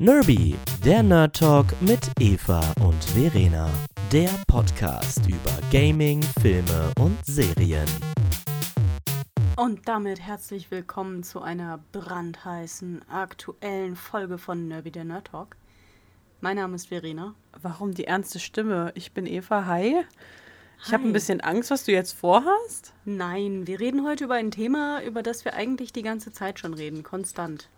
Nerby, der Nerd Talk mit Eva und Verena. Der Podcast über Gaming, Filme und Serien. Und damit herzlich willkommen zu einer brandheißen, aktuellen Folge von Nerby, der Nerd Talk. Mein Name ist Verena. Warum die ernste Stimme? Ich bin Eva. Hi. Ich habe ein bisschen Angst, was du jetzt vorhast. Nein, wir reden heute über ein Thema, über das wir eigentlich die ganze Zeit schon reden, konstant.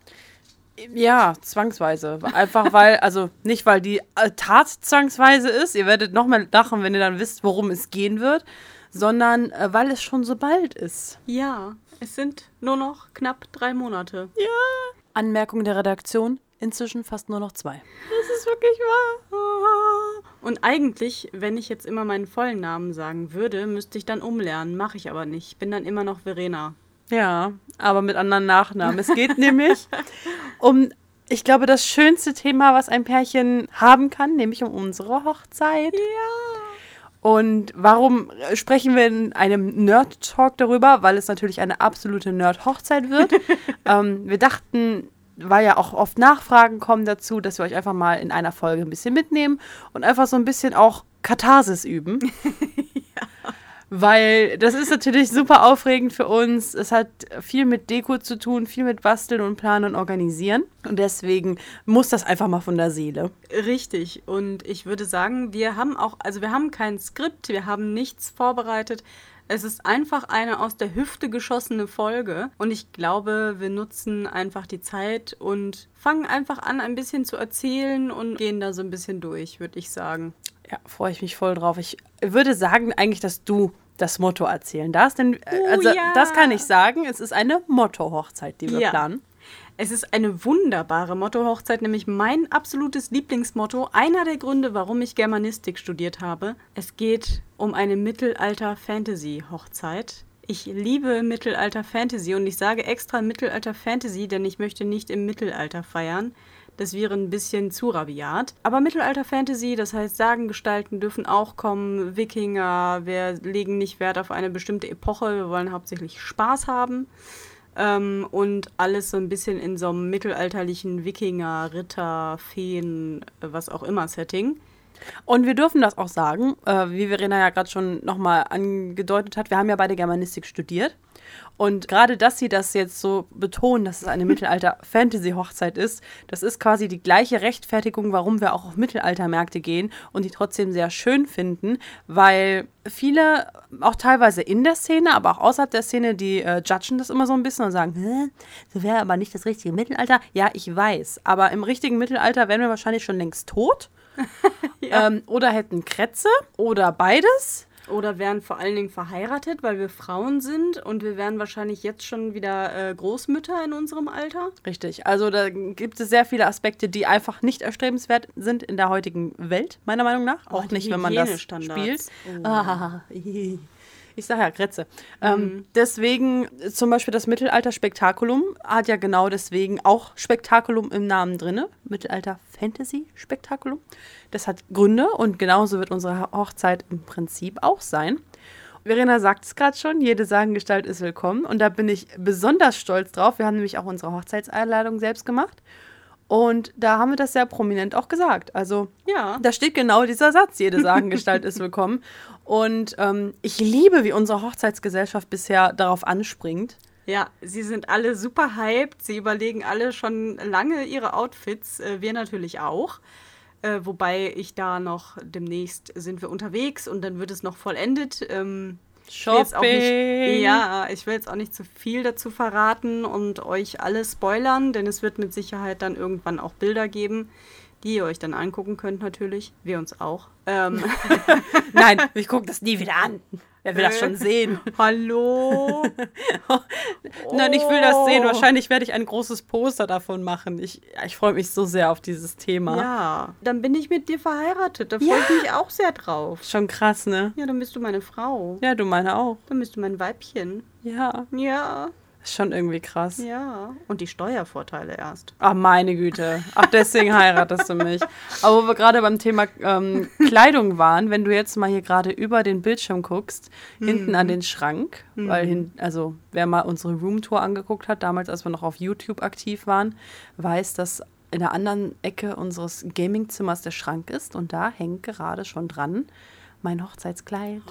Ja, zwangsweise. Einfach weil, also nicht weil die äh, Tat zwangsweise ist, ihr werdet noch mal lachen, wenn ihr dann wisst, worum es gehen wird, sondern äh, weil es schon so bald ist. Ja, es sind nur noch knapp drei Monate. Anmerkung der Redaktion, inzwischen fast nur noch zwei. Das ist wirklich wahr. Und eigentlich, wenn ich jetzt immer meinen vollen Namen sagen würde, müsste ich dann umlernen. Mache ich aber nicht. Ich bin dann immer noch Verena. Ja, aber mit anderen Nachnamen. Es geht nämlich um, ich glaube, das schönste Thema, was ein Pärchen haben kann, nämlich um unsere Hochzeit. Ja. Und warum sprechen wir in einem Nerd-Talk darüber? Weil es natürlich eine absolute Nerd-Hochzeit wird. ähm, wir dachten, weil ja auch oft Nachfragen kommen dazu, dass wir euch einfach mal in einer Folge ein bisschen mitnehmen und einfach so ein bisschen auch Katharsis üben. Weil das ist natürlich super aufregend für uns. Es hat viel mit Deko zu tun, viel mit Basteln und Planen und Organisieren. Und deswegen muss das einfach mal von der Seele. Richtig. Und ich würde sagen, wir haben auch, also wir haben kein Skript, wir haben nichts vorbereitet. Es ist einfach eine aus der Hüfte geschossene Folge. Und ich glaube, wir nutzen einfach die Zeit und fangen einfach an, ein bisschen zu erzählen und gehen da so ein bisschen durch, würde ich sagen. Ja, freue ich mich voll drauf. Ich würde sagen eigentlich, dass du das Motto erzählen darfst, denn äh, Oh, also, ja. das kann ich sagen. Es ist eine Motto-Hochzeit, die wir Ja. planen. Es ist eine wunderbare Motto-Hochzeit, nämlich mein absolutes Lieblingsmotto. Einer der Gründe, warum ich Germanistik studiert habe. Es geht um eine Mittelalter-Fantasy-Hochzeit. Ich liebe Mittelalter-Fantasy und ich sage extra Mittelalter-Fantasy, denn ich möchte nicht im Mittelalter feiern. Das wäre ein bisschen zu rabiat. Aber Mittelalter-Fantasy, das heißt, Sagengestalten dürfen auch kommen, Wikinger, wir legen nicht Wert auf eine bestimmte Epoche, wir wollen hauptsächlich Spaß haben. Ähm, und alles so ein bisschen in so einem mittelalterlichen Wikinger, Ritter, Feen, was auch immer Setting. Und wir dürfen das auch sagen, äh, wie Verena ja gerade schon nochmal angedeutet hat, wir haben ja beide Germanistik studiert. Und gerade, dass sie das jetzt so betonen, dass es eine Mittelalter-Fantasy-Hochzeit ist, das ist quasi die gleiche Rechtfertigung, warum wir auch auf Mittelaltermärkte gehen und die trotzdem sehr schön finden, weil viele, auch teilweise in der Szene, aber auch außerhalb der Szene, die äh, judgen das immer so ein bisschen und sagen, Hä, so wäre aber nicht das richtige Mittelalter. Ja, ich weiß, aber im richtigen Mittelalter wären wir wahrscheinlich schon längst tot. ähm, oder hätten Krätze oder beides. Oder wären vor allen Dingen verheiratet, weil wir Frauen sind und wir wären wahrscheinlich jetzt schon wieder äh, Großmütter in unserem Alter. Richtig. Also da gibt es sehr viele Aspekte, die einfach nicht erstrebenswert sind in der heutigen Welt, meiner Meinung nach. Oh, Auch die nicht, wenn man das spielt. Oh. Ah, ich sage ja Kretze. Ähm, deswegen zum Beispiel das Mittelalter-Spektakulum hat ja genau deswegen auch Spektakulum im Namen drin. Mittelalter-Fantasy-Spektakulum. Das hat Gründe und genauso wird unsere Hochzeit im Prinzip auch sein. Verena sagt es gerade schon, jede Sagengestalt ist willkommen und da bin ich besonders stolz drauf. Wir haben nämlich auch unsere Hochzeitseinladung selbst gemacht und da haben wir das sehr prominent auch gesagt. Also Ja. da steht genau dieser Satz, jede Sagengestalt ist willkommen. Und ähm, ich liebe, wie unsere Hochzeitsgesellschaft bisher darauf anspringt. Ja, sie sind alle super hyped. Sie überlegen alle schon lange ihre Outfits. Äh, wir natürlich auch. Äh, wobei ich da noch demnächst sind wir unterwegs und dann wird es noch vollendet. Ähm, auch nicht, Shopping. ja, ich will jetzt auch nicht zu viel dazu verraten und euch alle spoilern, denn es wird mit Sicherheit dann irgendwann auch Bilder geben, die ihr euch dann angucken könnt natürlich. Wir uns auch. Ähm, Nein, ich gucke das nie wieder an. Wer will das schon sehen? Hallo? Nein, ich will das sehen. Oh. Wahrscheinlich werde ich ein großes Poster davon machen. Ich, ich freue mich so sehr auf dieses Thema. Ja, dann bin ich mit dir verheiratet. Da freue ich mich auch sehr drauf. Schon krass, ne? Ja, dann bist du meine Frau. Ja, du meine auch. Dann bist du mein Weibchen. Ja, Ja, ist schon irgendwie krass. ja. Und die Steuervorteile erst. Ach, meine Güte. Ach, deswegen heiratest du mich. Aber wo wir gerade beim Thema ähm, Kleidung waren, wenn du jetzt mal hier gerade über den Bildschirm guckst, hinten an den Schrank, weil hin, also wer mal unsere Roomtour angeguckt hat, damals, als wir noch auf YouTube aktiv waren, weiß, dass in der anderen Ecke unseres Gamingzimmers der Schrank ist und da hängt gerade schon dran mein Hochzeitskleid.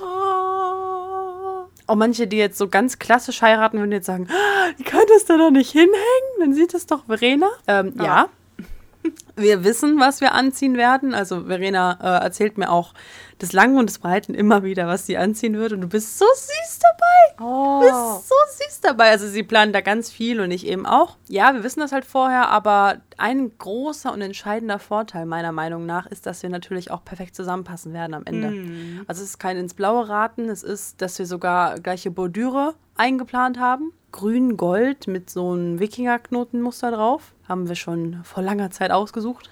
Auch manche, die jetzt so ganz klassisch heiraten, würden jetzt sagen, "Ah, die kann das da nicht hinhängen, dann sieht das doch Verena. Ähm, ja. Ja. Wir wissen, was wir anziehen werden. Also Verena äh, erzählt mir auch des Langen und des Breiten immer wieder, was sie anziehen wird. Und du bist so süß dabei. Oh. Du bist so süß dabei. Also sie plant da ganz viel und ich eben auch. Ja, wir wissen das halt vorher, aber ein großer und entscheidender Vorteil meiner Meinung nach ist, dass wir natürlich auch perfekt zusammenpassen werden am Ende. Also es ist kein ins Blaue raten, es ist, dass wir sogar gleiche Bordüre eingeplant haben. Grün, Gold mit so einem Wikingerknotenmuster drauf. Haben wir schon vor langer Zeit ausgesucht.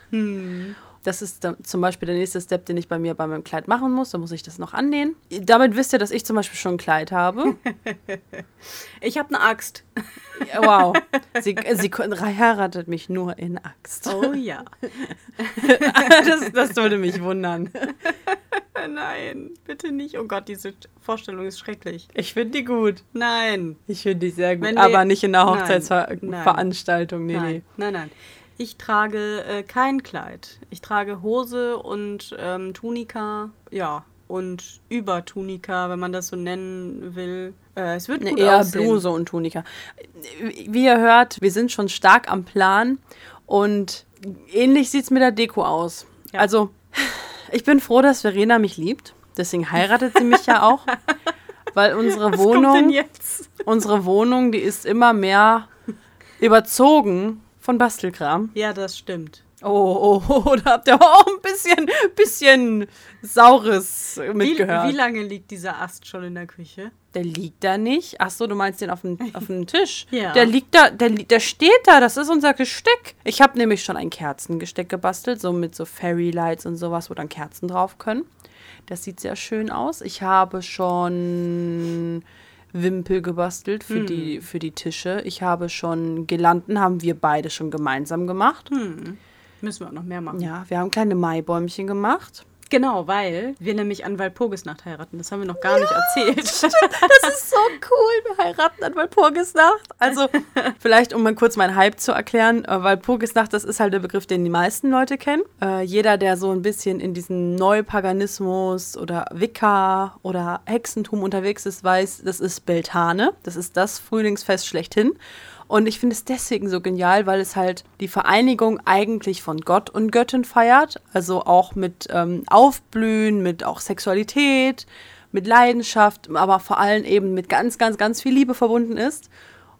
Das ist dann zum Beispiel der nächste Step, den ich bei mir bei meinem Kleid machen muss. Da muss ich das noch annähen. Damit wisst ihr, dass ich zum Beispiel schon ein Kleid habe. Ich habe eine Axt. Wow. Sie, sie heiratet mich nur in Axt. Oh ja. Das, das würde mich wundern. Nein, bitte nicht. Oh Gott, diese Vorstellung ist schrecklich. Ich finde die gut. Nein. Ich finde die sehr gut. Wenn aber nicht in der Nein, Hochzeitsveranstaltung. Nee, Nein, nee. nein, nein. Ich trage äh, kein Kleid. Ich trage Hose und ähm, Tunika, ja, und Übertunika, wenn man das so nennen will. Äh, es wird gut eher aussehen. Bluse und Tunika. Wie ihr hört, wir sind schon stark am Plan und ähnlich sieht es mit der Deko aus. Ja. Also, ich bin froh, dass Verena mich liebt. Deswegen heiratet sie mich ja auch. Weil unsere Was Wohnung, jetzt? unsere Wohnung, die ist immer mehr überzogen von Bastelkram. Ja, das stimmt. Oh, oh, oh, da habt ihr auch ein bisschen, bisschen Saures Wie, mitgehört. wie lange liegt dieser Ast schon in der Küche? Der liegt da nicht. Ach so, du meinst den auf dem, auf dem Tisch? Ja. Der liegt da, der, der steht da. Das ist unser Gesteck. Ich habe nämlich schon ein Kerzengesteck gebastelt, so mit so Fairy Lights und sowas, wo dann Kerzen drauf können. Das sieht sehr schön aus. Ich habe schon Wimpel gebastelt für, die, für die Tische. Ich habe schon Girlanden, haben wir beide schon gemeinsam gemacht. Müssen wir auch noch mehr machen. Ja, wir haben kleine Maibäumchen gemacht. Genau, weil wir nämlich an Walpurgisnacht heiraten. Das haben wir noch gar nicht erzählt. Das ist so cool. Wir heiraten an Walpurgisnacht. Also, vielleicht, um mal kurz meinen Hype zu erklären. Äh, Walpurgisnacht, das ist halt der Begriff, den die meisten Leute kennen. Äh, jeder, der so ein bisschen in diesem Neupaganismus oder Wicca oder Hexentum unterwegs ist, weiß, das ist Beltane. Das ist das Frühlingsfest schlechthin. Und ich finde es deswegen so genial, weil es halt die Vereinigung eigentlich von Gott und Göttin feiert. Also auch mit ähm, Aufblühen, mit auch Sexualität, mit Leidenschaft, aber vor allem eben mit ganz, ganz, ganz viel Liebe verbunden ist.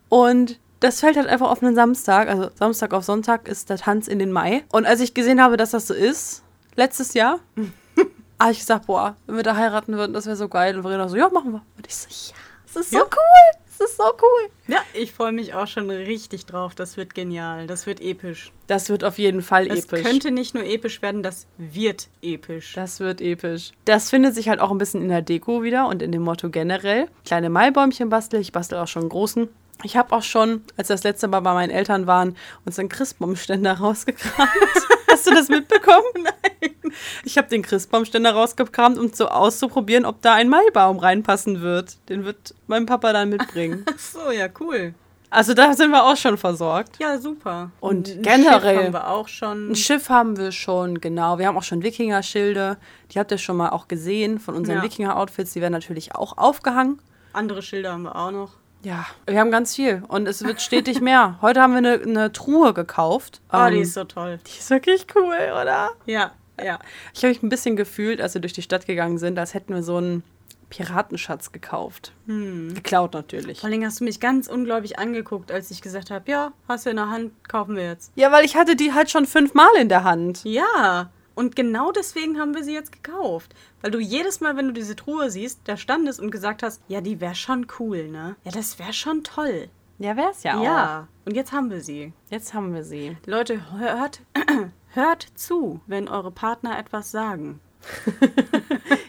Und das fällt halt einfach auf einen Samstag, also Samstag auf Sonntag ist der Tanz in den Mai. Und als ich gesehen habe, dass das so ist, letztes Jahr, habe ich gesagt, boah, wenn wir da heiraten würden, das wäre so geil. Und Verena so, ja, machen wir. Und ich so, ja, das ist so Ja. cool, das ist so cool. Ja, ich freue mich auch schon richtig drauf. Das wird genial. Das wird episch. Das wird auf jeden Fall Das episch. könnte nicht nur episch werden, das wird episch. Das wird episch. Das findet sich halt auch ein bisschen in der Deko wieder und in dem Motto generell. Kleine Maibäumchen bastel ich, bastel auch schon einen großen. Ich habe auch schon, als das letzte Mal bei meinen Eltern waren, uns einen Christbaumständer rausgekramt. Hast du das mitbekommen? Nein. Ich habe den Christbaumständer rausgekramt, um so auszuprobieren, ob da ein Maibaum reinpassen wird. Den wird mein Papa dann mitbringen. Ach so, ja, cool. Also da sind wir auch schon versorgt. Ja, super. Und Ein generell- Schiff haben wir auch schon. Ein Schiff haben wir schon, genau. Wir haben auch schon Wikinger-Schilde. Die habt ihr schon mal auch gesehen von unseren Ja. Wikinger-Outfits. Die werden natürlich auch aufgehangen. Andere Schilder haben wir auch noch. Ja, wir haben ganz viel und es wird stetig mehr. Heute haben wir eine, eine Truhe gekauft. Oh, die Ähm, ist so toll. die ist wirklich cool, oder? Ja, ja. Ich habe mich ein bisschen gefühlt, als wir durch die Stadt gegangen sind, als hätten wir so einen Piratenschatz gekauft. Geklaut natürlich. Vor allen Dingen hast du mich ganz ungläubig angeguckt, als ich gesagt habe, ja, hast du in der Hand, kaufen wir jetzt. Ja, weil ich hatte die halt schon fünfmal in der Hand. Ja, und genau deswegen haben wir sie jetzt gekauft. Weil du jedes Mal, wenn du diese Truhe siehst, da standest und gesagt hast, ja, die wäre schon cool, ne? Ja, das wäre schon toll. Ja, wär's ja auch. Ja, und jetzt haben wir sie. Jetzt haben wir sie. Leute, hört, hört zu, wenn eure Partner etwas sagen.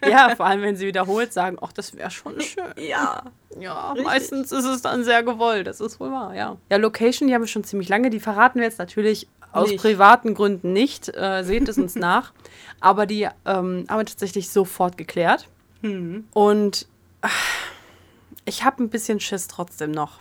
Ja, vor allem, wenn sie wiederholt sagen, ach, das wäre schon schön. Ja. Ja, Richtig. meistens ist es dann sehr gewollt. Das ist wohl wahr, ja. Ja, Location, die haben wir schon ziemlich lange. Die verraten wir jetzt natürlich aus Nicht. privaten Gründen nicht. Äh, seht es uns nach. Aber die ähm, haben wir tatsächlich sofort geklärt. Und ach, ich habe ein bisschen Schiss trotzdem noch.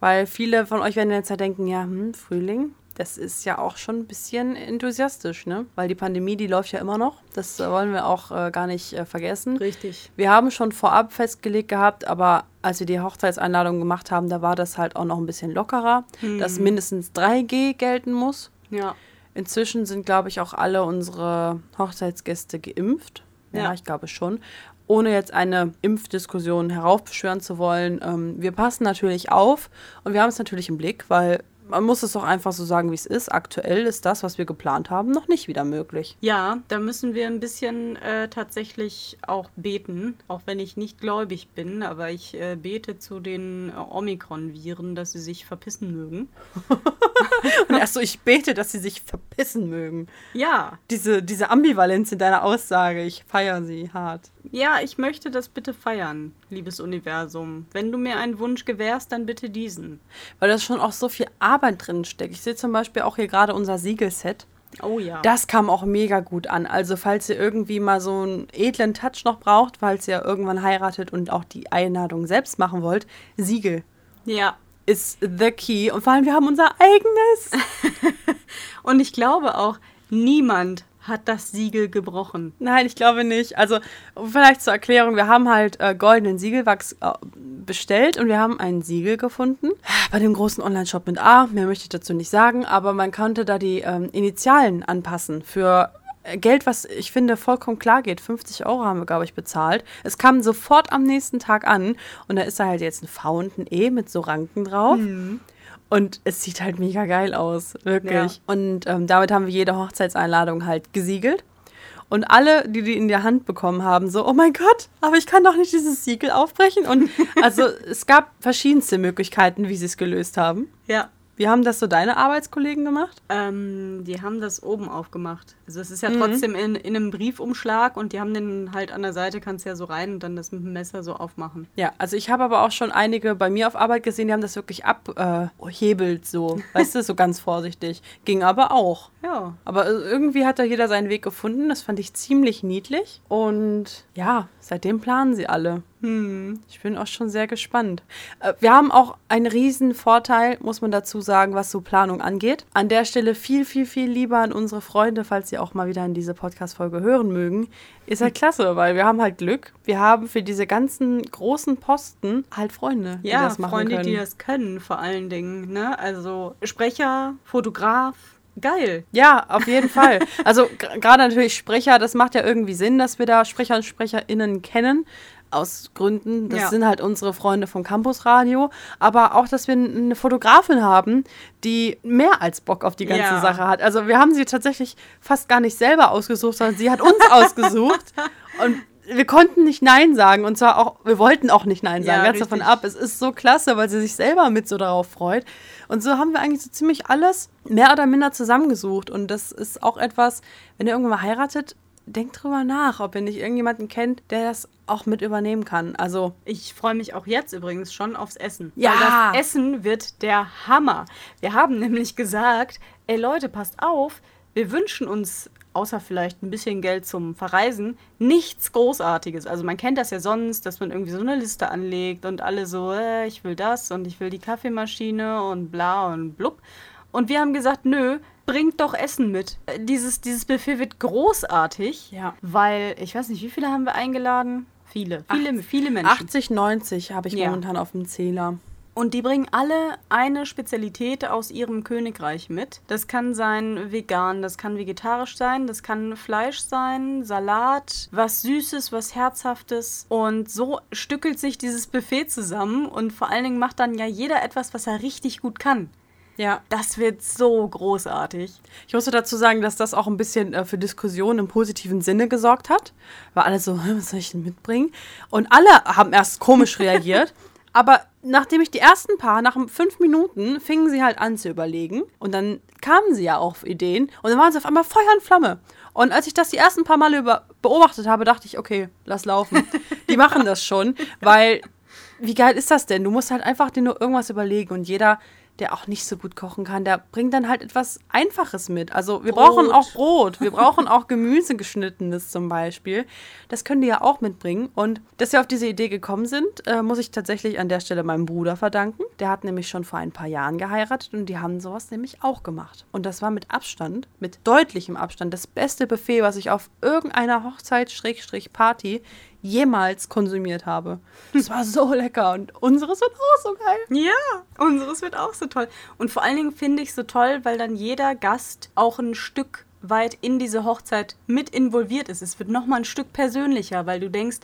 Weil viele von euch werden jetzt ja denken, ja, hm, Frühling, das ist ja auch schon ein bisschen enthusiastisch, ne? Weil die Pandemie, die läuft ja immer noch. Das äh, wollen wir auch äh, gar nicht äh, vergessen. Richtig. Wir haben schon vorab festgelegt gehabt, aber als wir die Hochzeitseinladung gemacht haben, da war das halt auch noch ein bisschen lockerer, dass mindestens 3G gelten muss. Ja. Inzwischen sind, glaube ich, auch alle unsere Hochzeitsgäste geimpft. Ja, Ja. ich glaube schon. Ohne jetzt eine Impfdiskussion heraufbeschwören zu wollen. Ähm, wir passen natürlich auf und wir haben es natürlich im Blick, weil man muss es doch einfach so sagen, wie es ist. Aktuell ist das, was wir geplant haben, noch nicht wieder möglich. Ja, da müssen wir ein bisschen äh, tatsächlich auch beten, auch wenn ich nicht gläubig bin, aber ich äh, bete zu den äh, Omikron-Viren, dass sie sich verpissen mögen. Und erst so, ich bete, dass sie sich verpissen mögen. Ja, Diese, diese Ambivalenz in deiner Aussage, ich feiere sie hart. Ja, ich möchte das bitte feiern, liebes Universum. Wenn du mir einen Wunsch gewährst, dann bitte diesen. Weil da schon auch so viel Arbeit drin steckt. Ich sehe zum Beispiel auch hier gerade unser Siegelset. Oh ja. Das kam auch mega gut an. Also, falls ihr irgendwie mal so einen edlen Touch noch braucht, falls ihr irgendwann heiratet und auch die Einladung selbst machen wollt, Siegel ja. ist the key. Und vor allem, wir haben unser eigenes. Und ich glaube auch, niemand hat das Siegel gebrochen. Nein, ich glaube nicht. Also, vielleicht zur Erklärung: Wir haben halt äh, goldenen Siegelwachs äh, bestellt und wir haben ein Siegel gefunden. Bei dem großen Online-Shop mit A. Mehr möchte ich dazu nicht sagen, aber man konnte da die ähm, Initialen anpassen für. äh, Geld, was ich finde vollkommen klar geht. 50 Euro haben wir, glaube ich, bezahlt. Es kam sofort am nächsten Tag an und da ist da halt jetzt ein V und ein E mit so Ranken drauf. Und es sieht halt mega geil aus, wirklich. Ja. Und ähm, damit haben wir jede Hochzeitseinladung halt gesiegelt. Und alle, die die in der Hand bekommen haben, so, oh mein Gott, aber ich kann doch nicht dieses Siegel aufbrechen. Und also es gab verschiedenste Möglichkeiten, wie sie es gelöst haben. Ja. Wie haben das so deine Arbeitskollegen gemacht? Ähm, die haben das oben aufgemacht. Also es ist Mhm. ja trotzdem in, in einem Briefumschlag und die haben den halt an der Seite, kannst ja so rein und dann das mit dem Messer so aufmachen. Ja, also ich habe aber auch schon einige bei mir auf Arbeit gesehen, die haben das wirklich abhebelt, so, weißt du, so ganz vorsichtig. Ging aber auch. Ja. Aber äh, irgendwie hat da jeder seinen Weg gefunden. Das fand ich ziemlich niedlich. Und ja, seitdem planen sie alle. Hm. Ich bin auch schon sehr gespannt. Äh, Wir haben auch einen riesen Vorteil, muss man dazu sagen, was so Planung angeht. An der Stelle viel, viel, viel lieber an unsere Freunde, falls sie auch mal wieder in diese Podcast-Folge hören mögen. Ist halt klasse, weil wir haben halt Glück. Wir haben für diese ganzen großen Posten halt Freunde, die Ja, das machen Freunde, können. die das können, vor allen Dingen. Ne? Also Sprecher, Fotograf, geil. Ja, auf jeden Fall. Also gerade natürlich Sprecher, das macht ja irgendwie Sinn, dass wir da Sprecher und SprecherInnen kennen. Aus Gründen, das Ja. sind halt unsere Freunde vom Campusradio. Aber auch, dass wir eine Fotografin haben, die mehr als Bock auf die ganze Ja. Sache hat. Also wir haben sie tatsächlich fast gar nicht selber ausgesucht, sondern sie hat uns ausgesucht. Und wir konnten nicht Nein sagen. Und zwar auch, wir wollten auch nicht Nein sagen. Ja, Ganz davon ab. Es ist so klasse, weil sie sich selber mit so darauf freut. Und so haben wir eigentlich so ziemlich alles mehr oder minder zusammengesucht. Und das ist auch etwas, wenn ihr irgendwann mal heiratet, denkt drüber nach, ob ihr nicht irgendjemanden kennt, der das auch mit übernehmen kann. Also, Ich freue mich auch jetzt übrigens schon aufs Essen. Ja. Weil das Essen wird der Hammer. Wir haben nämlich gesagt, ey Leute, passt auf, wir wünschen uns, außer vielleicht ein bisschen Geld zum Verreisen, nichts Großartiges. Also man kennt das ja sonst, dass man irgendwie so eine Liste anlegt und alle so, äh, ich will das und ich will die Kaffeemaschine und bla und blub. Und wir haben gesagt, nö, bringt doch Essen mit. Äh, Dieses, dieses Buffet wird großartig, Ja. weil, ich weiß nicht, wie viele haben wir eingeladen? Viele, viele, viele Menschen. 80, 90 habe ich Ja. momentan auf dem Zähler. Und die bringen alle eine Spezialität aus ihrem Königreich mit. Das kann sein vegan, das kann vegetarisch sein, das kann Fleisch sein, Salat, was Süßes, was Herzhaftes. Und so stückelt sich dieses Buffet zusammen und vor allen Dingen macht dann ja jeder etwas, was er richtig gut kann. Ja. Das wird so großartig. Ich musste dazu sagen, dass das auch ein bisschen äh, für Diskussionen im positiven Sinne gesorgt hat. Weil alle so, "Hä, was soll ich denn mitbringen? Und alle haben erst komisch reagiert. Aber nachdem ich die ersten paar, nach fünf Minuten, fingen sie halt an zu überlegen. Und dann kamen sie ja auf Ideen. Und dann waren sie auf einmal Feuer und Flamme. Und als ich das die ersten paar Male über beobachtet habe, dachte ich, okay, lass laufen. Die machen das schon. Weil, wie geil ist das denn? Du musst halt einfach dir nur irgendwas überlegen. Und jeder der auch nicht so gut kochen kann, der bringt dann halt etwas Einfaches mit. Also wir brauchen Brot. auch Brot, wir brauchen auch Gemüse geschnittenes zum Beispiel. Das können die ja auch mitbringen. Und dass wir auf diese Idee gekommen sind, äh, muss ich tatsächlich an der Stelle meinem Bruder verdanken. Der hat nämlich schon vor ein paar Jahren geheiratet und die haben sowas nämlich auch gemacht. Und das war mit Abstand, mit deutlichem Abstand, das beste Buffet, was ich auf irgendeiner Hochzeit, Schrägstrich Party jemals konsumiert habe. Das war so lecker und unseres wird auch so geil. Ja, unseres wird auch so toll. Und vor allen Dingen finde ich so toll, weil dann jeder Gast auch ein Stück weit in diese Hochzeit mit involviert ist. Es wird nochmal ein Stück persönlicher, weil du denkst,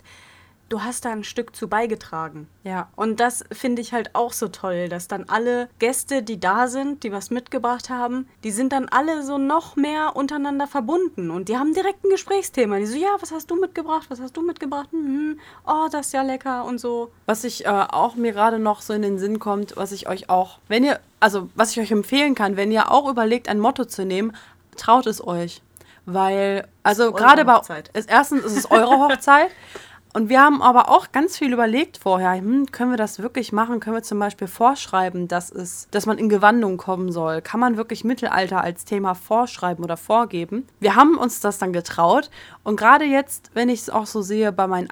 du hast da ein Stück zu beigetragen. Ja. Und das finde ich halt auch so toll, dass dann alle Gäste, die da sind, die was mitgebracht haben, die sind dann alle so noch mehr untereinander verbunden und die haben direkt ein Gesprächsthema. Die so, ja, was hast du mitgebracht? Was hast du mitgebracht? Hm, oh, das ist ja lecker und so. Was ich äh, auch mir gerade noch so in den Sinn kommt, was ich euch auch, wenn ihr, also was ich euch empfehlen kann, wenn ihr auch überlegt, ein Motto zu nehmen, traut es euch. Weil, also gerade bei, erstens ist es eure Hochzeit. Und wir haben aber auch ganz viel überlegt vorher, hm, können wir das wirklich machen? Können wir zum Beispiel vorschreiben, dass, es, dass man in Gewandung kommen soll? Kann man wirklich Mittelalter als Thema vorschreiben oder vorgeben? Wir haben uns das dann getraut. Und gerade jetzt, wenn ich es auch so sehe bei meinen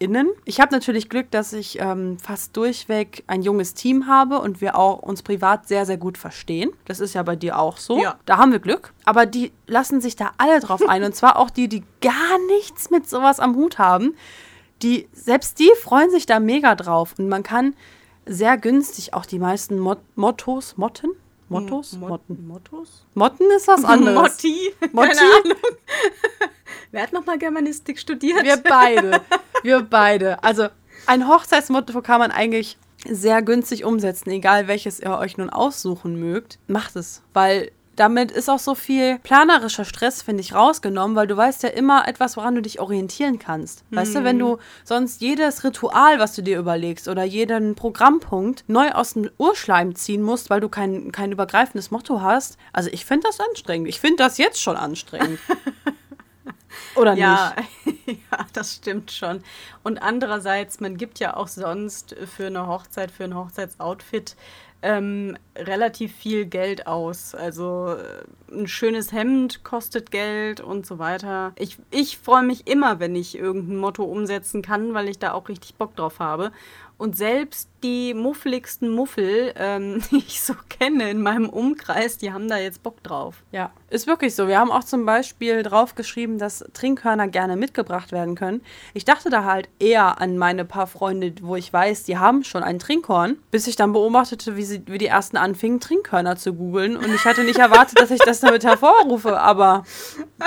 ArbeitskollegInnen, ich habe natürlich Glück, dass ich ähm, fast durchweg ein junges Team habe und wir auch uns privat sehr, sehr gut verstehen. Das ist ja bei dir auch so. Ja. Da haben wir Glück. Aber die lassen sich da alle drauf ein. Und zwar auch die, die gar nichts mit sowas am Hut haben. Die, selbst die freuen sich da mega drauf. Und man kann sehr günstig auch die meisten Mot Mottos, Motten? Mottos? Mot- Motten. Mottos? Motten ist was anderes. Motti. Motti? Keine Ahnung. Wer hat nochmal Germanistik studiert? Wir beide. Wir beide. Also ein Hochzeitsmotto kann man eigentlich sehr günstig umsetzen, egal welches ihr euch nun aussuchen mögt. Macht es, weil damit ist auch so viel planerischer Stress, finde ich, rausgenommen, weil du weißt ja immer etwas, woran du dich orientieren kannst. Weißt du, wenn du sonst jedes Ritual, was du dir überlegst oder jeden Programmpunkt neu aus dem Urschleim ziehen musst, weil du kein, kein übergreifendes Motto hast. Also ich finde das anstrengend. Ich finde das jetzt schon anstrengend. Oder Ja, nicht? ja, das stimmt schon. Und andererseits, man gibt ja auch sonst für eine Hochzeit, für ein Hochzeitsoutfit ähm, relativ viel Geld aus. Also äh, ein schönes Hemd kostet Geld und so weiter. Ich, ich freue mich immer, wenn ich irgendein Motto umsetzen kann, weil ich da auch richtig Bock drauf habe. Und selbst die muffeligsten Muffel, ähm, die ich so kenne in meinem Umkreis, die haben da jetzt Bock drauf. Ja, ist wirklich so. Wir haben auch zum Beispiel draufgeschrieben, dass Trinkhörner gerne mitgebracht werden können. Ich dachte da halt eher an meine paar Freunde, wo ich weiß, die haben schon ein Trinkhorn, bis ich dann beobachtete, wie, sie, wie die ersten anfingen, Trinkhörner zu googeln. Und ich hatte nicht erwartet, dass ich das damit hervorrufe. Aber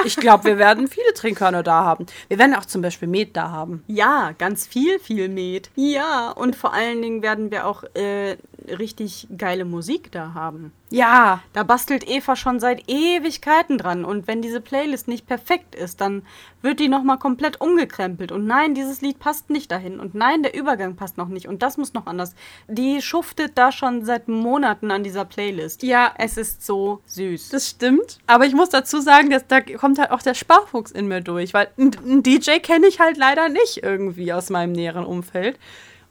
ich glaube, wir werden viele Trinkhörner da haben. Wir werden auch zum Beispiel Met da haben. Ja, ganz viel, viel Met. Ja, und vor allen Dingen werden wir auch äh, richtig geile Musik da haben. Ja, Da bastelt Eva schon seit Ewigkeiten dran. Und wenn diese Playlist nicht perfekt ist, dann wird die nochmal komplett umgekrempelt. Und nein, dieses Lied passt nicht dahin. Und nein, der Übergang passt noch nicht. Und das muss noch anders. Die schuftet da schon seit Monaten an dieser Playlist. Ja. Es ist so süß. Das stimmt. Aber ich muss dazu sagen, dass da kommt halt auch der Sparfuchs in mir durch, weil einen DJ kenne ich halt leider nicht irgendwie aus meinem näheren Umfeld.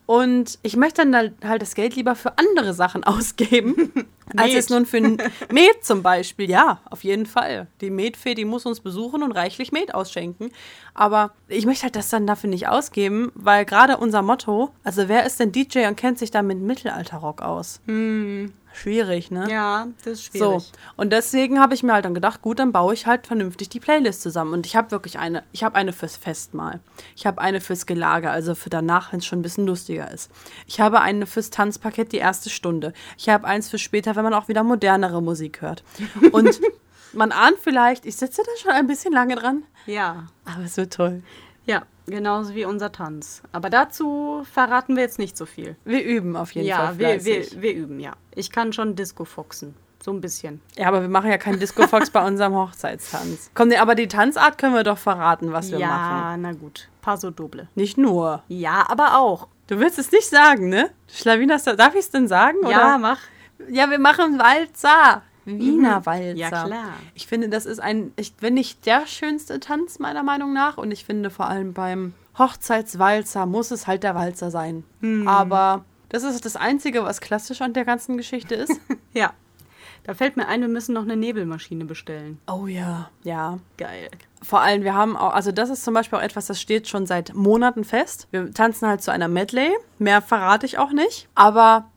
Und ich möchte dann halt- das Geld lieber für andere Sachen ausgeben, als es nun für Met zum Beispiel. Ja, auf jeden Fall. Die Metfee, die muss uns besuchen und reichlich Met ausschenken. Aber ich möchte halt das dann dafür nicht ausgeben, weil gerade unser Motto, also wer ist denn DJ und kennt sich da mit Mittelalterrock aus? Schwierig, ne? ja, das ist So, schwierig. und deswegen habe ich mir halt dann gedacht, gut, dann baue ich halt vernünftig die Playlist zusammen. Und ich habe wirklich eine, ich habe eine fürs Festmahl. Ich habe eine fürs Gelage, also für danach, wenn es schon ein bisschen lustiger ist. Ich habe eine fürs Tanzpaket, die erste Stunde. Ich habe eins für später, wenn man auch wieder modernere Musik hört. Und man ahnt vielleicht, ich sitze da schon ein bisschen lange dran, Ja. aber es wird toll. Ja, genauso wie unser Tanz. Aber dazu verraten wir jetzt nicht so viel. Wir üben auf jeden Ja, Fall wir, fleißig. wir, wir üben, ja. Ich kann schon Disco foxen. So ein bisschen. Ja, aber wir machen ja keinen Disco-Fox bei unserem Hochzeitstanz. Komm, aber die Tanzart können wir doch verraten, was wir ja, machen. na gut. Paso doble. Nicht nur. Ja, aber auch. Du willst es nicht sagen, ne? Schlawiner, darf ich es denn sagen? Ja, Oder? mach. ja, wir machen Walzer. Wiener Walzer. Ja, klar. Ich finde, das ist ein, ich, wenn nicht der schönste Tanz, meiner Meinung nach. Und ich finde vor allem beim Hochzeitswalzer muss es halt der Walzer sein. Hm. Aber Das ist das Einzige, was klassisch an der ganzen Geschichte ist. Ja. Da fällt mir ein, wir müssen noch eine Nebelmaschine bestellen. oh ja. Ja. Geil. Vor allem, wir haben auch, also das ist zum Beispiel auch etwas, das steht schon seit Monaten fest. Wir tanzen halt zu einer Medley. Mehr verrate ich auch nicht. Aber,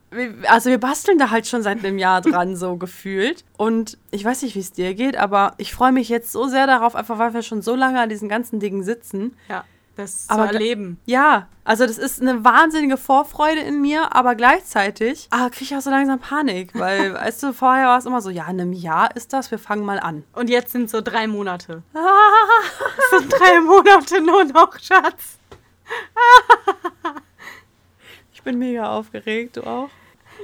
also wir basteln da halt schon seit einem Jahr dran, so gefühlt. Und ich weiß nicht, wie es dir geht, aber ich freue mich jetzt so sehr darauf, einfach weil wir schon so lange an diesen ganzen Dingen sitzen. Ja, das Aber zu erleben. Ja, also das ist eine wahnsinnige Vorfreude in mir, aber gleichzeitig ah, kriege ich auch so langsam Panik, weil, weißt du, vorher war es immer so, ja, in einem Jahr ist das, wir fangen mal an. Und jetzt sind so drei Monate. Es sind drei Monate nur noch, Schatz. Ich bin mega aufgeregt, du auch?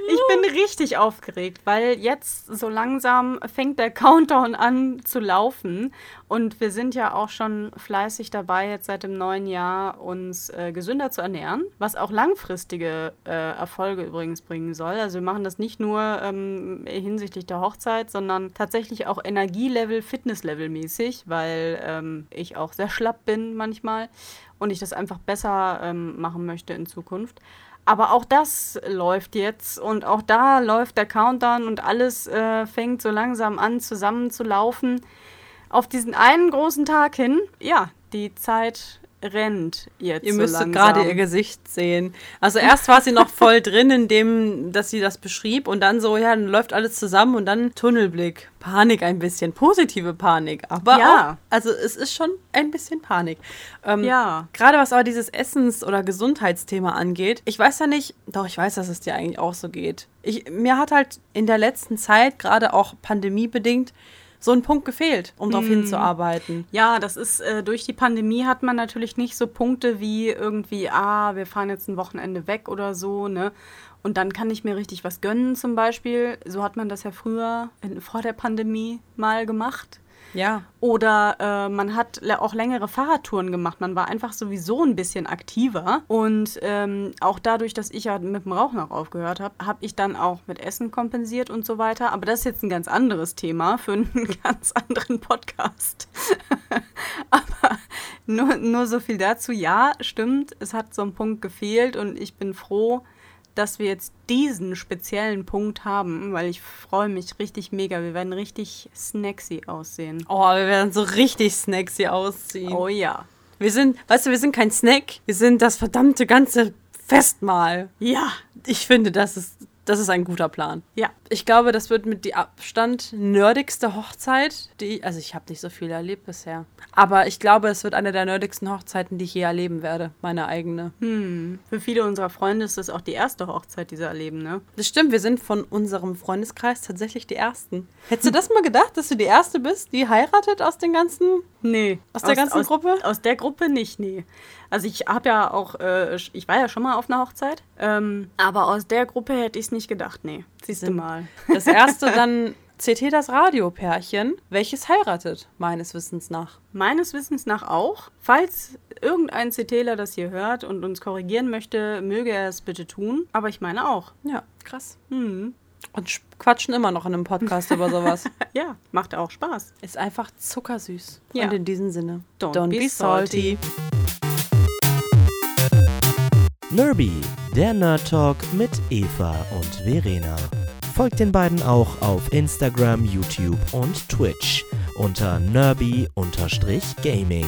Ich bin richtig aufgeregt, weil jetzt so langsam fängt der Countdown an zu laufen. Und wir sind ja auch schon fleißig dabei, jetzt seit dem neuen Jahr uns äh, gesünder zu ernähren, was auch langfristige äh, Erfolge übrigens bringen soll. Also wir machen das nicht nur ähm, hinsichtlich der Hochzeit, sondern tatsächlich auch Energielevel, Fitnesslevel mäßig, weil ähm, ich auch sehr schlapp bin manchmal und ich das einfach besser ähm, machen möchte in Zukunft. Aber auch das läuft jetzt und auch da läuft der Countdown und alles äh, fängt so langsam an zusammenzulaufen. Auf diesen einen großen Tag hin, ja, die Zeit rennt jetzt. Ihr so müsstet gerade ihr Gesicht sehen. Also erst war sie noch voll drin, in dem, dass sie das beschrieb und dann so, ja, dann läuft alles zusammen und dann Tunnelblick. Panik ein bisschen, positive Panik, aber Ja. auch, also es ist schon ein bisschen Panik. Ähm, Ja. Gerade was aber dieses Essens- oder Gesundheitsthema angeht, ich weiß ja nicht, doch ich weiß, dass es dir eigentlich auch so geht. Ich, mir hat halt in der letzten Zeit, gerade auch pandemiebedingt, so ein Punkt gefehlt, um darauf hinzuarbeiten. Ja, das ist äh, durch die Pandemie hat man natürlich nicht so Punkte wie irgendwie, ah, wir fahren jetzt ein Wochenende weg oder so, ne? Und dann kann ich mir richtig was gönnen zum Beispiel. So hat man das ja früher in, vor der Pandemie mal gemacht. Ja. Oder äh, man hat auch längere Fahrradtouren gemacht. Man war einfach sowieso ein bisschen aktiver. Und ähm, auch dadurch, dass ich ja mit dem Rauchen auch aufgehört habe, habe ich dann auch mit Essen kompensiert und so weiter. Aber das ist jetzt ein ganz anderes Thema für einen ganz anderen Podcast. Aber nur, nur so viel dazu. Ja, stimmt, es hat so ein Punkt gefehlt und ich bin froh, dass wir jetzt diesen speziellen Punkt haben, weil ich freue mich richtig mega. Wir werden richtig snacksy aussehen. Oh, wir werden so richtig snacksy ausziehen. Oh ja. Wir sind, weißt du, wir sind kein Snack, wir sind das verdammte ganze Festmahl. Ja. Ich finde, das ist, das ist ein guter Plan. Ja. Ich glaube, das wird mit die Abstand nerdigste Hochzeit, die, also ich habe nicht so viel erlebt bisher. Aber ich glaube, es wird eine der nerdigsten Hochzeiten, die ich je erleben werde. Meine eigene. Hm. Für viele unserer Freunde ist das auch die erste Hochzeit, die sie erleben, ne? Das stimmt, wir sind von unserem Freundeskreis tatsächlich die Ersten. Hättest du das mal gedacht, dass du die Erste bist, die heiratet aus den ganzen Nee. Aus der ganzen aus, Gruppe? Aus der Gruppe nicht, nee. Also ich habe ja auch, äh, ich war ja schon mal auf einer Hochzeit, ähm, aber aus der Gruppe hätte ich es nicht gedacht, nee. Siehst du Sind- mal. Das erste dann CT das Radiopärchen, welches heiratet, meines Wissens nach. Meines Wissens nach auch. Falls irgendein CTler das hier hört und uns korrigieren möchte, möge er es bitte tun. Aber ich meine auch. Ja, krass. Hm. Und sch- quatschen immer noch in einem Podcast über sowas. Ja, macht auch Spaß. Ist einfach zuckersüß. Ja. Und in diesem Sinne, Don't be salty. Nerby, der Nerd Talk mit Eva und Verena. Folgt den beiden auch auf Instagram, YouTube und Twitch unter nerby-gaming.